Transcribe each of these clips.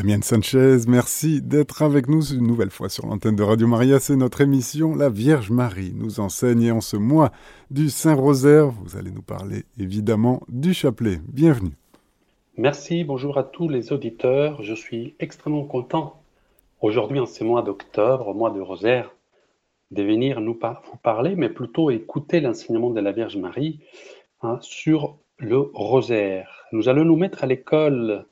Damien Sanchez, merci d'être avec nous une nouvelle fois sur l'antenne de Radio Maria. C'est notre émission La Vierge Marie nous enseigne en ce mois du Saint-Rosaire, vous allez nous parler évidemment du chapelet. Bienvenue. Merci, bonjour à tous les auditeurs. Je suis extrêmement content aujourd'hui en ce mois d'octobre, mois de Rosaire, de venir nous vous parler, mais plutôt écouter l'enseignement de la Vierge Marie hein, sur le Rosaire. Nous allons nous mettre à l'école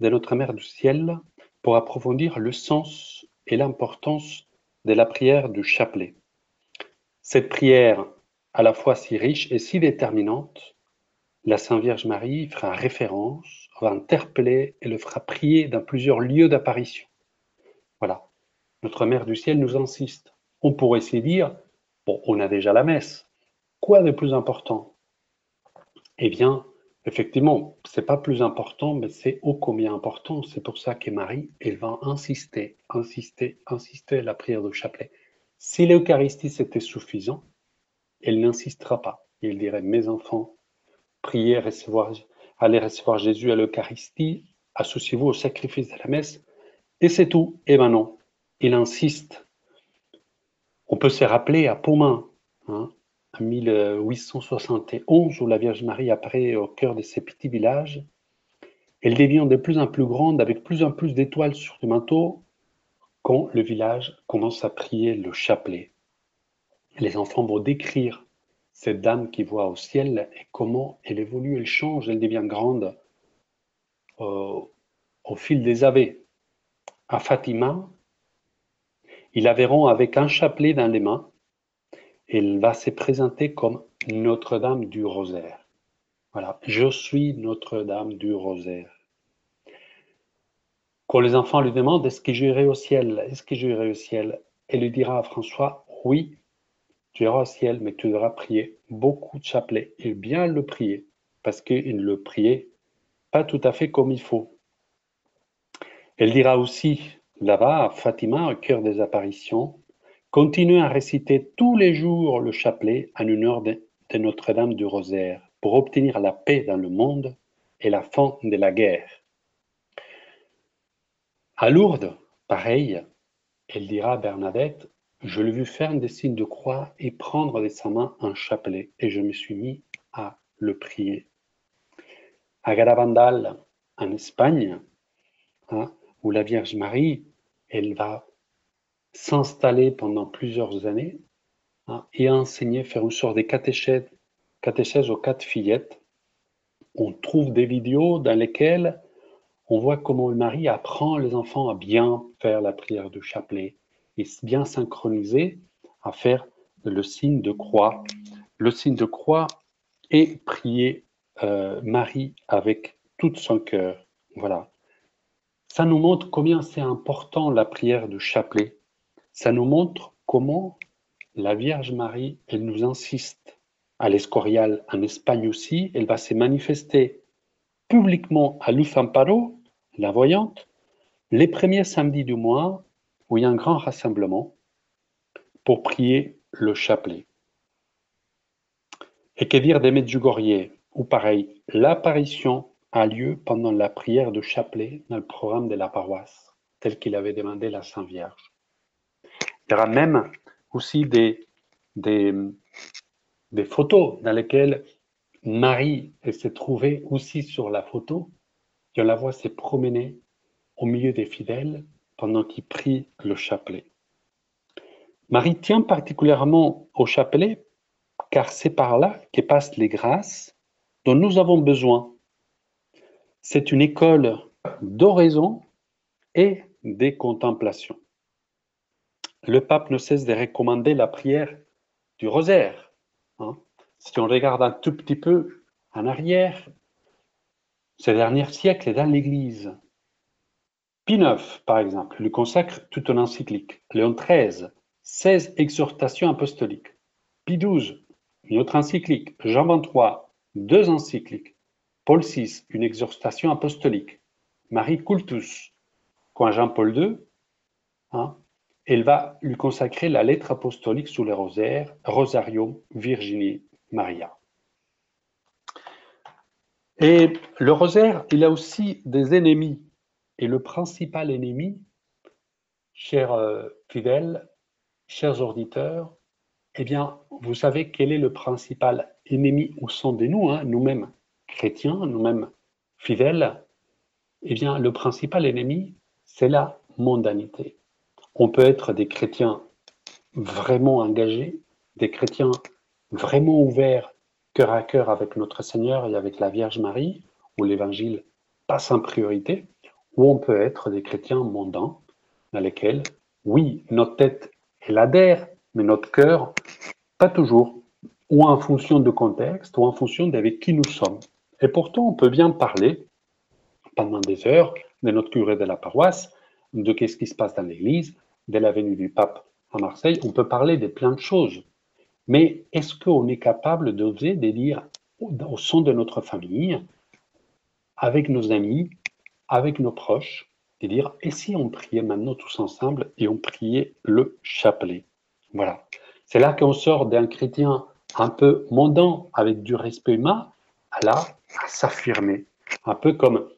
de notre Mère du Ciel pour approfondir le sens et l'importance de la prière du chapelet. Cette prière, à la fois si riche et si déterminante, la Sainte Vierge Marie fera référence, va interpeller et le fera prier dans plusieurs lieux d'apparition. Voilà. Notre Mère du Ciel nous insiste. On pourrait s'y dire, bon, on a déjà la messe. Quoi de plus important? Eh bien, Effectivement, c'est pas plus important, mais c'est ô combien important. C'est pour ça que Marie, elle va insister, insister, insister à la prière du chapelet. Si l'Eucharistie c'était suffisant, elle n'insistera pas. Elle dirait, mes enfants, priez, recevoir, allez recevoir Jésus à l'Eucharistie, associez-vous au sacrifice de la messe, et c'est tout. Et ben il insiste. On peut se rappeler à Paumin, hein, 1871, où la Vierge Marie apparaît au cœur de ces petits villages. Elle devient de plus en plus grande, avec plus en plus d'étoiles sur le manteau, quand le village commence à prier le chapelet. Les enfants vont décrire cette dame qui voit au ciel et comment elle évolue, elle change, elle devient grande euh, au fil des ave. À Fatima, ils la verront avec un chapelet dans les mains elle va se présenter comme Notre-Dame du Rosaire. Voilà, je suis Notre-Dame du Rosaire. Quand les enfants lui demandent est-ce que j'irai au ciel? Est-ce que j'irai au ciel? Elle lui dira à François oui, tu iras au ciel, mais tu devras prier beaucoup de chapelets et bien le prier parce qu'il ne le priait pas tout à fait comme il faut. Elle dira aussi là-bas à Fatima, au cœur des apparitions, Continuez à réciter tous les jours le chapelet en de, de Notre-Dame du Rosaire pour obtenir la paix dans le monde et la fin de la guerre. À Lourdes, pareil, elle dira à Bernadette Je l'ai vu faire des signes de croix et prendre de sa main un chapelet, et je me suis mis à le prier. À Garavandal, en Espagne, hein, où la Vierge Marie, elle va s'installer pendant plusieurs années hein, et enseigner, faire une sorte de catéchèse, catéchèse aux quatre fillettes. On trouve des vidéos dans lesquelles on voit comment le mari apprend les enfants à bien faire la prière du chapelet et bien synchroniser à faire le signe de croix. Le signe de croix et prier euh, Marie avec tout son cœur. Voilà. Ça nous montre combien c'est important la prière du chapelet ça nous montre comment la Vierge Marie, elle nous insiste. À l'Escorial, en Espagne aussi, elle va se manifester publiquement à Luz Amparo, la voyante, les premiers samedis du mois, où il y a un grand rassemblement pour prier le chapelet. Et que dire des Medjugorje, où pareil, l'apparition a lieu pendant la prière de chapelet dans le programme de la paroisse, tel qu'il avait demandé la Sainte Vierge. Il y aura même aussi des, photos dans lesquelles Marie s'est trouvée aussi sur la photo. on la voit se promener au milieu des fidèles pendant qu'ils prient le chapelet. Marie tient particulièrement au chapelet car c'est par là que passent les grâces dont nous avons besoin. C'est une école d'oraison et des contemplations le pape ne cesse de recommander la prière du rosaire. Hein. Si on regarde un tout petit peu en arrière, ces derniers siècles dans l'Église, Pie IX, par exemple, lui consacre toute une encyclique. Léon XIII, 16 exhortations apostoliques. Pie XII, une autre encyclique. Jean XXIII, deux encycliques. Paul VI, une exhortation apostolique. Marie Cultus, quand Jean-Paul II, hein, elle va lui consacrer la lettre apostolique sous le rosaire, Rosarium Virginie Maria. Et le rosaire, il a aussi des ennemis. est le principal ennemi, chers euh, fidèles, chers auditeurs, eh bien, vous savez quel est le principal ennemi au sein de nous, hein, nous-mêmes chrétiens, nous-mêmes fidèles Eh bien, le principal ennemi, c'est la mondanité. On peut être des chrétiens vraiment engagés, des chrétiens vraiment ouverts cœur à cœur avec notre Seigneur et avec la Vierge Marie, où l'Évangile passe en priorité, ou on peut être des chrétiens mondains, dans lesquels, oui, notre tête, elle adhère, mais notre cœur, pas toujours, ou en fonction de contexte, ou en fonction d'avec qui nous sommes. Et pourtant, on peut bien parler pendant des heures de notre curé de la paroisse, de qu'est-ce qui se passe dans l'Église, de la venue du pape à Marseille. On peut parler de plein de choses. Mais est-ce qu'on est capable d'oser de dire au son de notre famille, avec nos amis, avec nos proches, de dire et si on priait maintenant tous ensemble et on priait le chapelet? Voilà. C'est là qu'on sort d'un chrétien un peu mondain avec du respect humain à là à s'affirmer. Un peu comme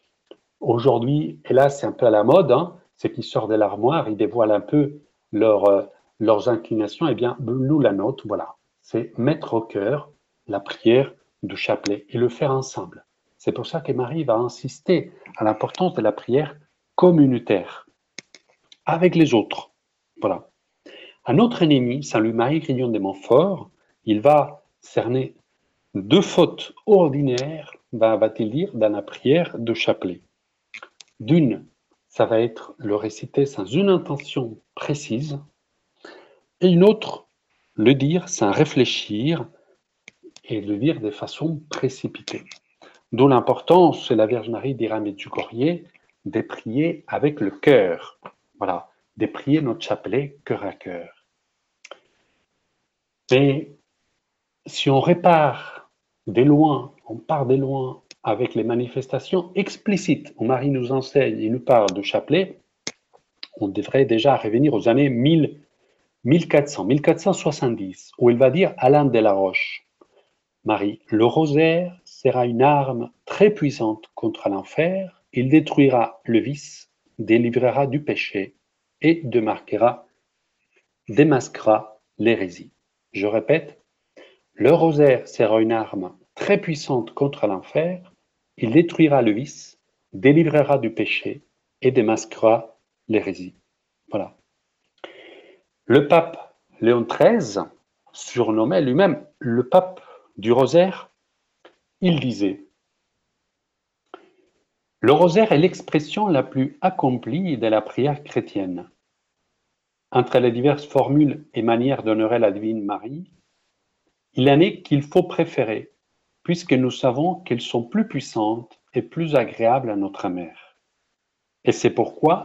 aujourd'hui, et là c'est un peu à la mode, hein, ceux qui sortent de l'armoire, ils dévoilent un peu euh, leurs inclinations, et eh bien nous la nôtre, voilà, c'est mettre au cœur la prière du chapelet et le faire ensemble. C'est pour ça que Marie va insister à l'importance de la prière communautaire avec les autres. Voilà. Un autre ennemi, Saint Louis-Marie Grignon de Montfort, il va cerner deux fautes ordinaires, va-t-il dire, dans la prière de chapelet. D'une, ça va être le réciter sans une intention précise, et une autre, le dire sans réfléchir et le dire de façon précipitée. D'où l'importance, la Vierge Marie dira Medjugorje, de prier avec le cœur. Voilà, de prier notre chapelet cœur à cœur. Mais si on répare des loin, on part des loin avec les manifestations explicites, où Marie nous enseigne et nous parle de chapelet, on devrait déjà revenir aux années 1000 1400, 1470, où il va dire Alain de la Roche, Marie, le rosaire sera une arme très puissante contre l'enfer, il détruira le vice, délivrera du péché et démarquera, démasquera l'hérésie. Je répète, le rosaire sera une arme très puissante contre l'enfer, il détruira le vice, délivrera du péché et démasquera l'hérésie. Voilà. Le pape Léon XIII, surnommé lui-même le pape du rosaire, il disait Le rosaire est l'expression la plus accomplie de la prière chrétienne. Entre les diverses formules et manières d'honorer la Divine Marie, il en est qu'il faut préférer, puisque nous savons qu'elles sont plus puissantes et plus agréables à notre mère. Et c'est pourquoi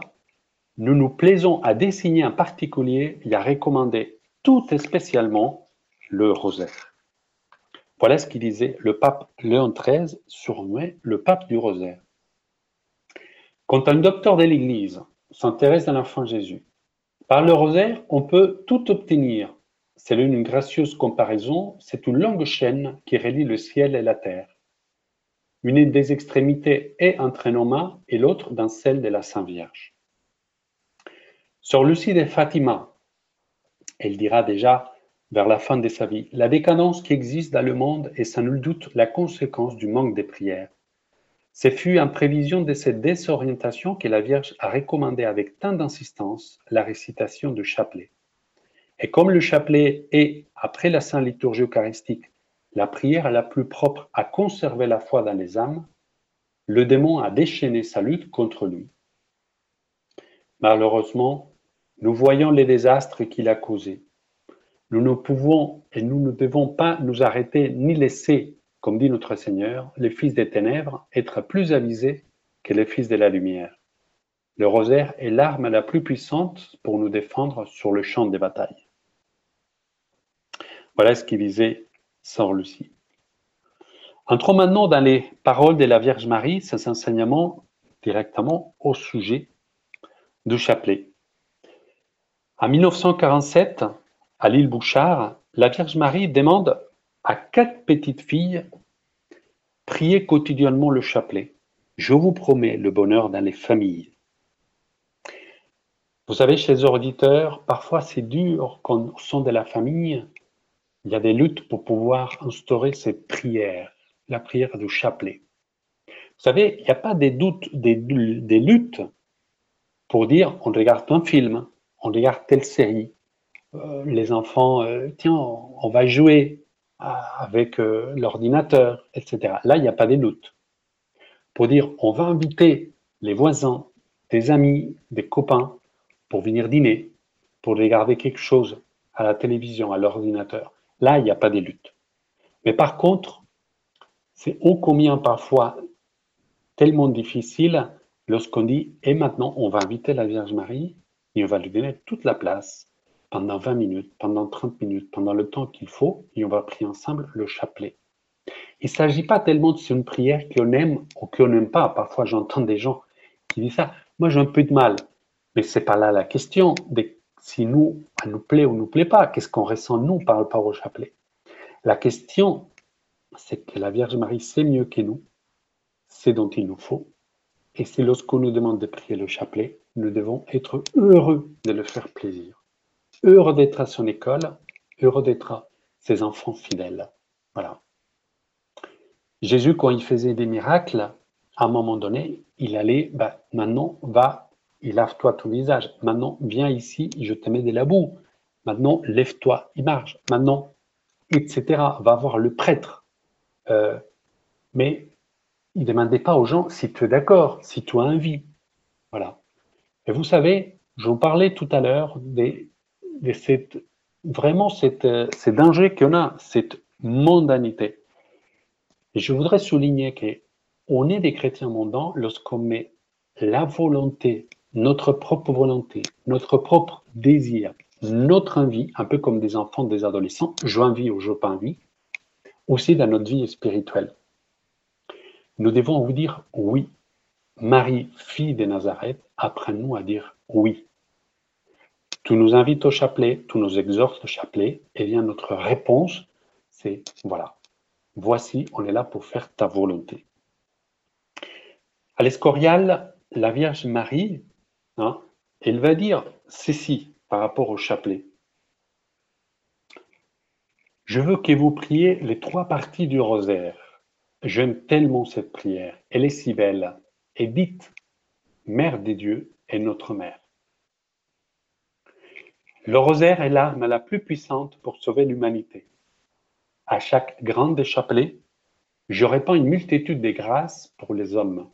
nous nous plaisons à désigner en particulier et à recommander tout spécialement le rosaire. Voilà ce qu'il disait le pape Léon XIII, surnommé le pape du rosaire. Quand un docteur de l'Église s'intéresse à l'enfant Jésus, par le rosaire, on peut tout obtenir. C'est une gracieuse comparaison, c'est une longue chaîne qui relie le ciel et la terre. Une des extrémités est nos mains et l'autre dans celle de la Sainte Vierge. Sur Lucie de Fatima, elle dira déjà vers la fin de sa vie, la décadence qui existe dans le monde est sans nul doute la conséquence du manque des prières. Ce fut en prévision de cette désorientation que la Vierge a recommandé avec tant d'insistance la récitation du chapelet. Et comme le chapelet est, après la Sainte Liturgie Eucharistique, la prière la plus propre à conserver la foi dans les âmes, le démon a déchaîné sa lutte contre lui. Malheureusement, nous voyons les désastres qu'il a causés. Nous ne pouvons et nous ne devons pas nous arrêter ni laisser, comme dit notre Seigneur, les fils des ténèbres être plus avisés que les fils de la lumière. Le rosaire est l'arme la plus puissante pour nous défendre sur le champ des batailles. Voilà ce qu'il disait Saint Lucie. Entrons maintenant dans les paroles de la Vierge Marie, ses enseignements directement au sujet du chapelet. En 1947, à l'île Bouchard, la Vierge Marie demande à quatre petites filles Priez quotidiennement le chapelet. Je vous promets le bonheur dans les familles. Vous savez, chez les auditeurs, parfois c'est dur quand on sont de la famille. Il y a des luttes pour pouvoir instaurer cette prière, la prière du chapelet. Vous savez, il n'y a pas des doutes, des, des luttes pour dire on regarde un film, on regarde telle série. Euh, les enfants, euh, tiens, on va jouer avec euh, l'ordinateur, etc. Là, il n'y a pas des doutes. Pour dire on va inviter les voisins, des amis, des copains pour venir dîner, pour regarder quelque chose à la télévision, à l'ordinateur. Là, il n'y a pas des luttes. Mais par contre, c'est ô combien parfois tellement difficile lorsqu'on dit et maintenant on va inviter la Vierge Marie et on va lui donner toute la place pendant 20 minutes, pendant 30 minutes, pendant le temps qu'il faut et on va prier ensemble le chapelet. Il ne s'agit pas tellement de une prière qu'on aime ou qu'on n'aime pas. Parfois j'entends des gens qui disent ça. Moi j'ai un peu de mal. Mais c'est pas là la question de si nous, elle nous plaît ou nous plaît pas. Qu'est-ce qu'on ressent nous par rapport au chapelet? La question, c'est que la Vierge Marie sait mieux que nous, c'est dont il nous faut. Et c'est lorsqu'on nous demande de prier le chapelet, nous devons être heureux de le faire plaisir. Heureux d'être à son école, heureux d'être à ses enfants fidèles. Voilà. Jésus, quand il faisait des miracles, à un moment donné, il allait, bah, maintenant, va lave-toi ton visage. Maintenant, viens ici, je te mets de la boue. Maintenant, lève-toi, il marche. Maintenant, etc. Va voir le prêtre. Euh, mais il ne demandait pas aux gens si tu es d'accord, si tu as envie. Voilà. Et vous savez, je vous parlais tout à l'heure de, vraiment cette, ces dangers qu'on a, cette mondanité. Et je voudrais souligner qu'on est des chrétiens mondans lorsqu'on met la volonté notre propre volonté, notre propre désir, notre envie, un peu comme des enfants, des adolescents, je envie ou je pas envie, aussi dans notre vie spirituelle. Nous devons vous dire oui. Marie, fille de Nazareth, apprends-nous à dire oui. Tu nous invites au chapelet, tu nous exhortes au chapelet, et bien notre réponse, c'est voilà, voici, on est là pour faire ta volonté. À l'Escorial, la Vierge Marie Hein, elle va dire ceci par rapport au chapelet. Je veux que vous priez les trois parties du rosaire. J'aime tellement cette prière. Elle est si belle. Et dites, Mère des dieux est notre mère. Le rosaire est l'arme la plus puissante pour sauver l'humanité. À chaque grande chapelet, je répands une multitude de grâces pour les hommes.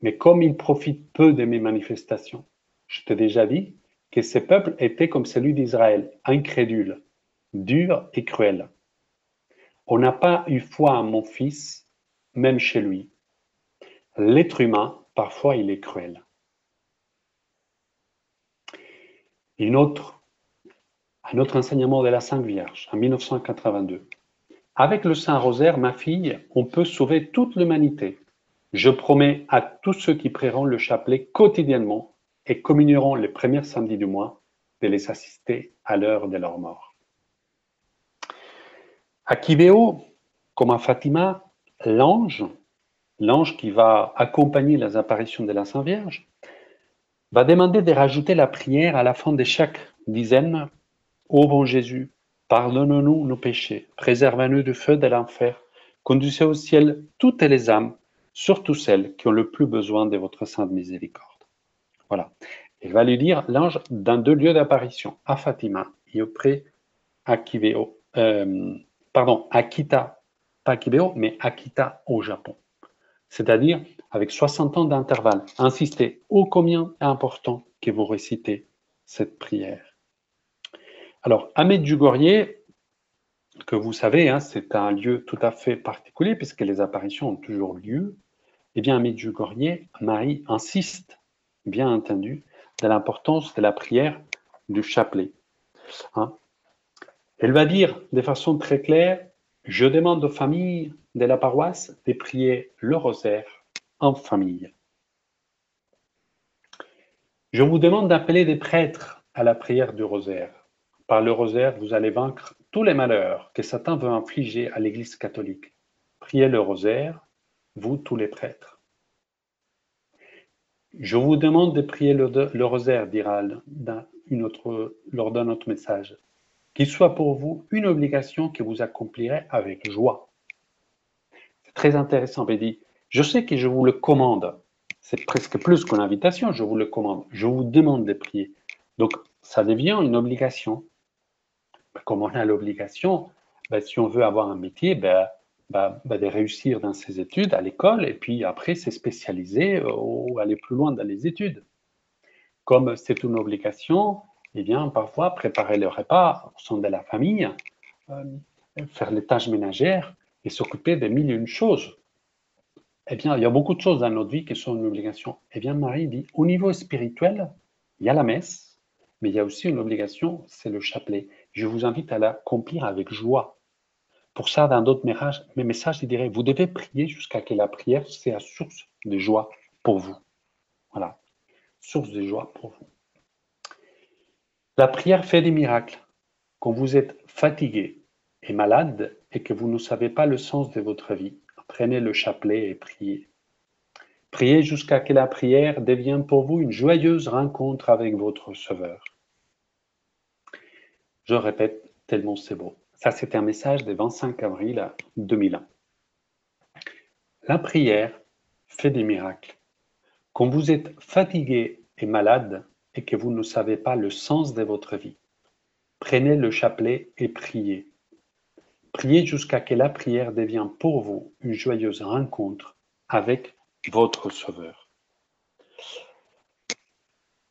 Mais comme ils profitent peu de mes manifestations, je t'ai déjà dit que ces peuples étaient comme celui d'Israël, incrédules, durs et cruels. On n'a pas eu foi en mon Fils, même chez lui. L'être humain, parfois, il est cruel. Une autre, un autre enseignement de la Sainte Vierge, en 1982. Avec le Saint Rosaire, ma fille, on peut sauver toute l'humanité. Je promets à tous ceux qui prieront le chapelet quotidiennement et communieront les premiers samedis du mois de les assister à l'heure de leur mort. À Kibéo, comme à Fatima, l'ange, l'ange qui va accompagner les apparitions de la Sainte Vierge, va demander de rajouter la prière à la fin de chaque dizaine. Ô bon Jésus, pardonne-nous nos péchés, préserve-nous du feu de l'enfer, conduisez au ciel toutes les âmes surtout celles qui ont le plus besoin de votre sainte miséricorde. Voilà. Il va lui dire l'ange dans deux lieux d'apparition, à Fatima et auprès euh, pardon, Akita, pas Akibeo, mais Akita au Japon. C'est-à-dire avec 60 ans d'intervalle. Insistez, ô combien important que vous récitez cette prière. Alors, à Medjugorje, que vous savez, hein, c'est un lieu tout à fait particulier puisque les apparitions ont toujours lieu. Eh bien, Medjugorje, Marie insiste, bien entendu, de l'importance de la prière du chapelet. Hein. Elle va dire de façon très claire, je demande aux familles de la paroisse de prier le rosaire en famille. Je vous demande d'appeler des prêtres à la prière du rosaire. Par le rosaire, vous allez vaincre tous les malheurs que Satan veut infliger à l'Église catholique. Priez le rosaire, vous tous les prêtres. Je vous demande de prier le, rosaire, dira une autre, lors d'un autre message, qu'il soit pour vous une obligation que vous accomplirez avec joie. C'est très intéressant. Dit, je sais que je vous le commande. C'est presque plus qu'une invitation, je vous le commande. Je vous demande de prier. Donc, ça devient une obligation. Comme on a l'obligation, ben, si on veut avoir un métier, ben, ben, de réussir dans ses études à l'école et puis après se spécialiser euh, ou aller plus loin dans les études. Comme c'est une obligation, eh bien, parfois préparer le repas au sein de la famille, euh, faire les tâches ménagères et s'occuper de mille et une choses. Eh bien, il y a beaucoup de choses dans notre vie qui sont une obligation. Eh bien, Marie dit, au niveau spirituel, il y a la messe, mais il y a aussi une obligation, c'est le chapelet. Je vous invite à l'accomplir avec joie. Pour ça, dans d'autres mes messages, il dirait, vous devez prier jusqu'à que la prière soit source de joie pour vous. Voilà, source de joie pour vous. La prière fait des miracles. Quand vous êtes fatigué et malade et que vous ne savez pas le sens de votre vie, prenez le chapelet et priez. Priez jusqu'à que la prière devienne pour vous une joyeuse rencontre avec votre Sauveur. Je répète, tellement c'est beau. Ça, c'est un message du 25 avril 2001. La prière fait des miracles. Quand vous êtes fatigué et malade et que vous ne savez pas le sens de votre vie, prenez le chapelet et priez. Priez jusqu'à que la prière devienne pour vous une joyeuse rencontre avec votre Sauveur.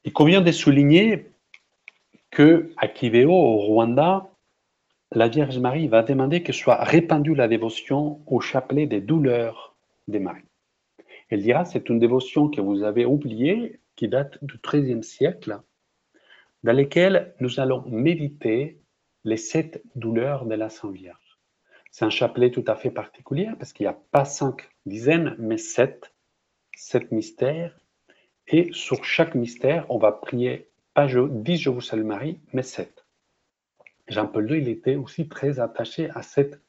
Il convient de souligner que à Kiveo, au Rwanda, la Vierge Marie va demander que soit répandue la dévotion au chapelet des douleurs des Maries. Elle dira, c'est une dévotion que vous avez oubliée, qui date du XIIIe siècle, dans laquelle nous allons méditer les sept douleurs de la Sainte Vierge. C'est un chapelet tout à fait particulier parce qu'il n'y a pas cinq dizaines, mais sept, sept mystères. Et sur chaque mystère, on va prier pas dix Je vous salue Marie, mais sept. Jean-Paul II, il était aussi très attaché à cette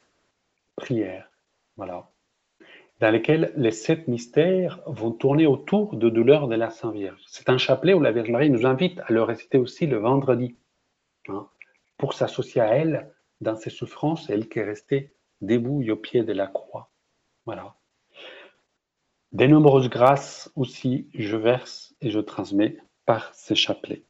prière, voilà, dans laquelle les sept mystères vont tourner autour de douleurs de la Sainte Vierge. C'est un chapelet où la Vierge Marie nous invite à le réciter aussi le vendredi, hein, pour s'associer à elle dans ses souffrances, elle qui est restée debout au pied de la croix. Voilà. Des nombreuses grâces aussi, je verse et je transmets par ces chapelets.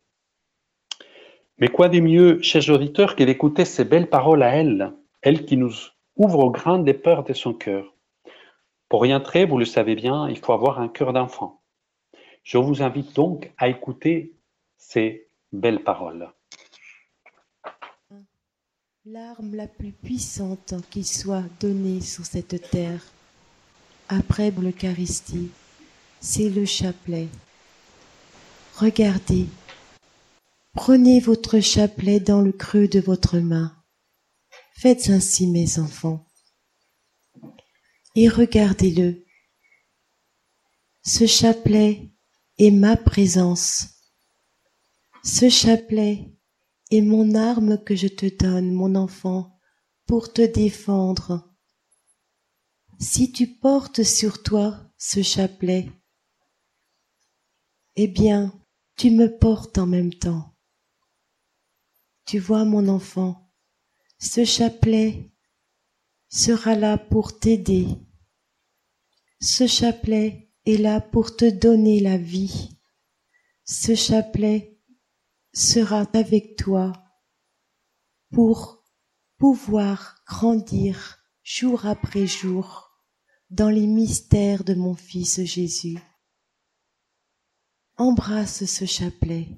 Mais quoi de mieux, chers auditeurs, que d'écouter ces belles paroles à elle, elle qui nous ouvre aux grandes peurs de son cœur. Pour y entrer, vous le savez bien, il faut avoir un cœur d'enfant. Je vous invite donc à écouter ces belles paroles. L'arme la plus puissante qui soit donnée sur cette terre, après l'Eucharistie, c'est le chapelet. Regardez, Prenez votre chapelet dans le creux de votre main. Faites ainsi, mes enfants. Et regardez-le. Ce chapelet est ma présence. Ce chapelet est mon arme que je te donne, mon enfant, pour te défendre. Si tu portes sur toi ce chapelet, eh bien, tu me portes en même temps. Tu vois, mon enfant, ce chapelet sera là pour t'aider. Ce chapelet est là pour te donner la vie. Ce chapelet sera avec toi pour pouvoir grandir jour après jour dans les mystères de mon Fils Jésus. Embrasse ce chapelet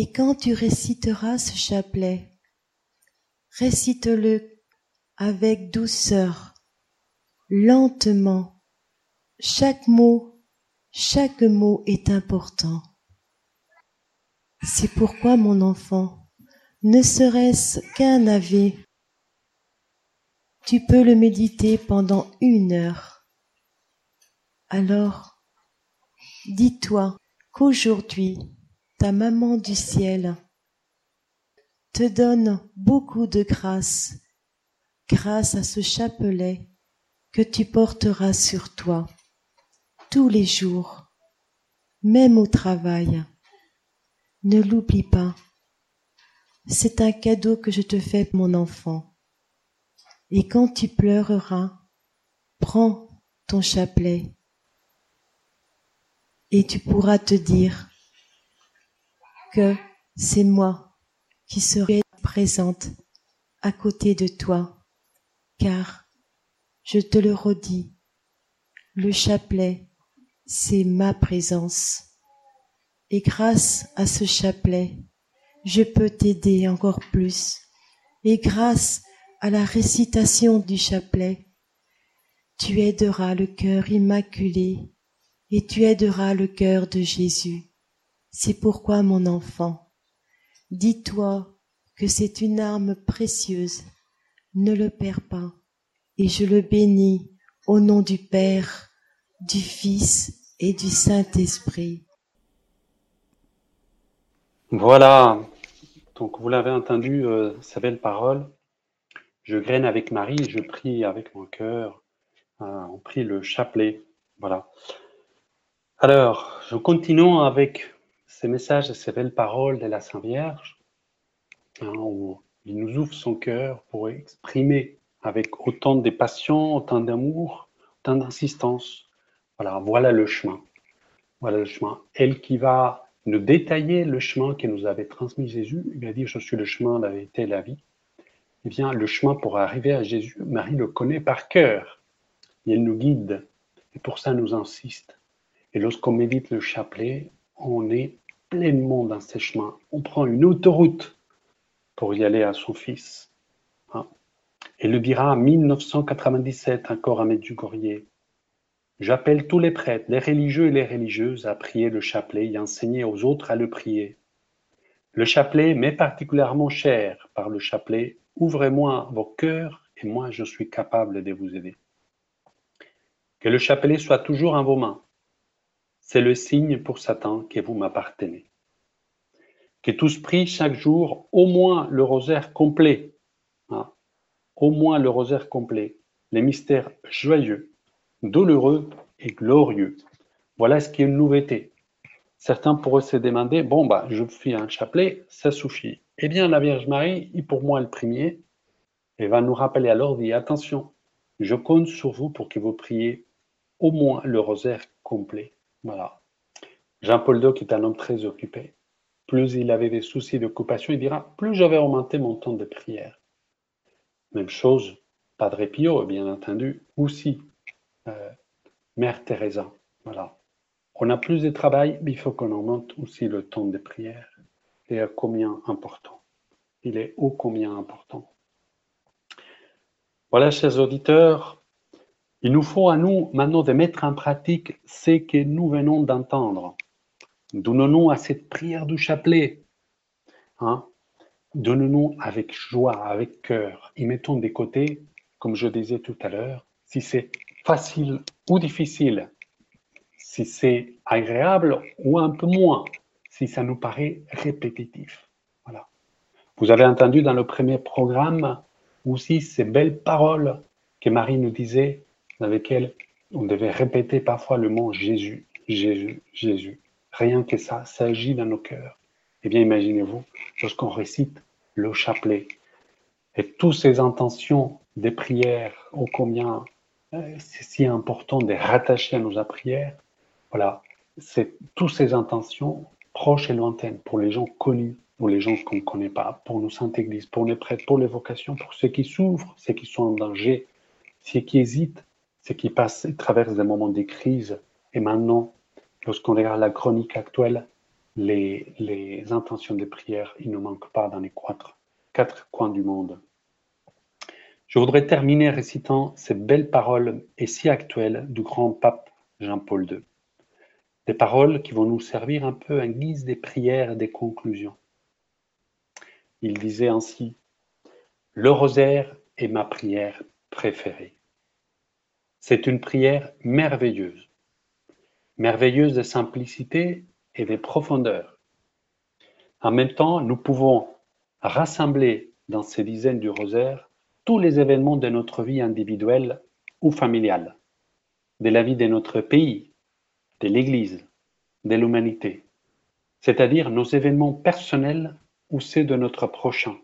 et quand tu réciteras ce chapelet, récite-le avec douceur, lentement. Chaque mot, chaque mot est important. C'est pourquoi, mon enfant, ne serait-ce qu'un ave, tu peux le méditer pendant une heure. Alors, dis-toi qu'aujourd'hui, ta maman du ciel te donne beaucoup de grâce grâce à ce chapelet que tu porteras sur toi tous les jours même au travail. Ne l'oublie pas. C'est un cadeau que je te fais, mon enfant. Et quand tu pleureras, prends ton chapelet et tu pourras te dire que c'est moi qui serai présente à côté de toi, car, je te le redis, le chapelet, c'est ma présence. Et grâce à ce chapelet, je peux t'aider encore plus. Et grâce à la récitation du chapelet, tu aideras le cœur immaculé et tu aideras le cœur de Jésus. C'est pourquoi, mon enfant, dis-toi que c'est une arme précieuse. Ne le perds pas. Et je le bénis au nom du Père, du Fils et du Saint-Esprit. Voilà. Donc vous l'avez entendu, euh, sa belle parole. Je graine avec Marie, je prie avec mon cœur. Euh, on prie le chapelet. Voilà. Alors, je continue avec ces messages et ces belles paroles de la Sainte Vierge, hein, où il nous ouvre son cœur pour exprimer avec autant de passion, autant d'amour, autant d'insistance. Voilà, voilà le chemin. Voilà le chemin. Elle qui va nous détailler le chemin que nous avait transmis Jésus, il a dit Je suis le chemin, la vérité la vie. Eh bien, le chemin pour arriver à Jésus, Marie le connaît par cœur. Et elle nous guide. Et pour ça, nous insiste. Et lorsqu'on médite le chapelet, on est pleinement dans ces chemins. On prend une autoroute pour y aller à son fils. Hein. Et le dira en 1997 encore à Medjugorje. J'appelle tous les prêtres, les religieux et les religieuses à prier le chapelet et enseigner aux autres à le prier. Le chapelet m'est particulièrement cher. Par le chapelet, ouvrez-moi vos cœurs et moi je suis capable de vous aider. Que le chapelet soit toujours en vos mains c'est le signe pour Satan que vous m'appartenez. Que tous prient chaque jour au moins le rosaire complet. Hein. Au moins le rosaire complet. Les mystères joyeux, douloureux et glorieux. Voilà ce qui est une nouveauté. Certains pourraient se demander, bon, bah, je fais un chapelet, ça suffit. Eh bien, la Vierge Marie est pour moi le premier et va nous rappeler alors, dit, attention, je compte sur vous pour que vous priez au moins le rosaire complet. Voilà. Jean-Paul II est un homme très occupé. Plus il avait des soucis d'occupation, il dira, plus j'avais augmenté mon temps de prière. Même chose, Padre Pio, bien entendu, aussi euh, Mère Teresa. Voilà. On a plus de travail, mais il faut qu'on augmente aussi le temps de prière. Et à combien important. Il est ô combien important. Voilà, chers auditeurs, il nous faut à nous maintenant de mettre en pratique ce que nous venons d'entendre. Donnons-nous à cette prière du chapelet. Hein? Donnons-nous avec joie, avec cœur. Et mettons des côtés, comme je disais tout à l'heure, si c'est facile ou difficile, si c'est agréable ou un peu moins, si ça nous paraît répétitif. Voilà. Vous avez entendu dans le premier programme aussi ces belles paroles que Marie nous disait avec elle, on devait répéter parfois le mot Jésus, Jésus, Jésus. Rien que ça, ça agit dans nos cœurs. Eh bien, imaginez-vous, lorsqu'on récite le chapelet et toutes ces intentions des prières, ô combien euh, c'est si important de rattacher à nos prières, voilà, c'est toutes ces intentions proches et lointaines pour les gens connus, pour les gens qu'on ne connaît pas, pour nos saintes églises, pour les prêtres, pour les vocations, pour ceux qui souffrent, ceux qui sont en danger, ceux qui hésitent, ce qui passe et traverse des moments de crise. Et maintenant, lorsqu'on regarde la chronique actuelle, les, intentions de prière, il ne manque pas dans les quatre, quatre coins du monde. Je voudrais terminer récitant ces belles paroles et si actuelles du grand pape Jean-Paul II. Des paroles qui vont nous servir un peu en guise des prières et des conclusions. Il disait ainsi Le rosaire est ma prière préférée. C'est une prière merveilleuse, merveilleuse de simplicité et de profondeur. En même temps, nous pouvons rassembler dans ces dizaines du rosaire tous les événements de notre vie individuelle ou familiale, de la vie de notre pays, de l'Église, de l'humanité, c'est-à-dire nos événements personnels ou ceux de notre prochain,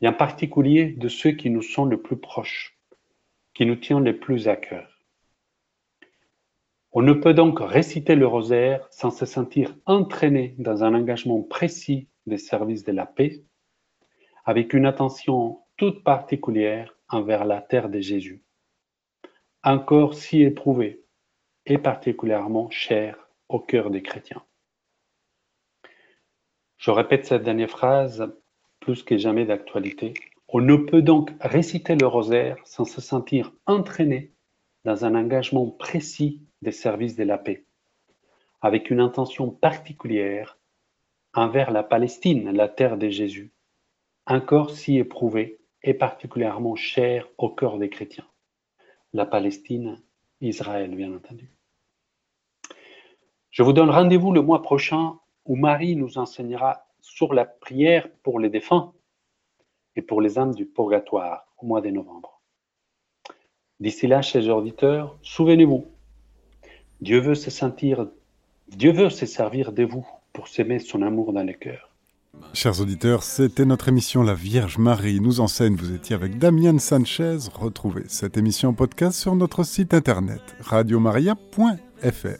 et en particulier de ceux qui nous sont le plus proches, qui nous tiennent le plus à cœur. On ne peut donc réciter le rosaire sans se sentir entraîné dans un engagement précis des services de la paix, avec une attention toute particulière envers la terre de Jésus, encore si éprouvée et particulièrement chère au cœur des chrétiens. Je répète cette dernière phrase plus que jamais d'actualité. On ne peut donc réciter le rosaire sans se sentir entraîné dans un engagement précis des services de la paix, avec une intention particulière envers la Palestine, la terre de Jésus, encore si éprouvée et particulièrement chère au cœur des chrétiens. La Palestine, Israël, bien entendu. Je vous donne rendez-vous le mois prochain où Marie nous enseignera sur la prière pour les défunts et pour les âmes du purgatoire au mois de novembre. D'ici là, chers auditeurs, souvenez-vous, Dieu veut se sentir, Dieu veut se servir de vous pour s'aimer son amour dans le cœur. Chers auditeurs, c'était notre émission La Vierge Marie nous enseigne. Vous étiez avec Damien Sanchez. Retrouvez cette émission en podcast sur notre site internet radiomaria.fr.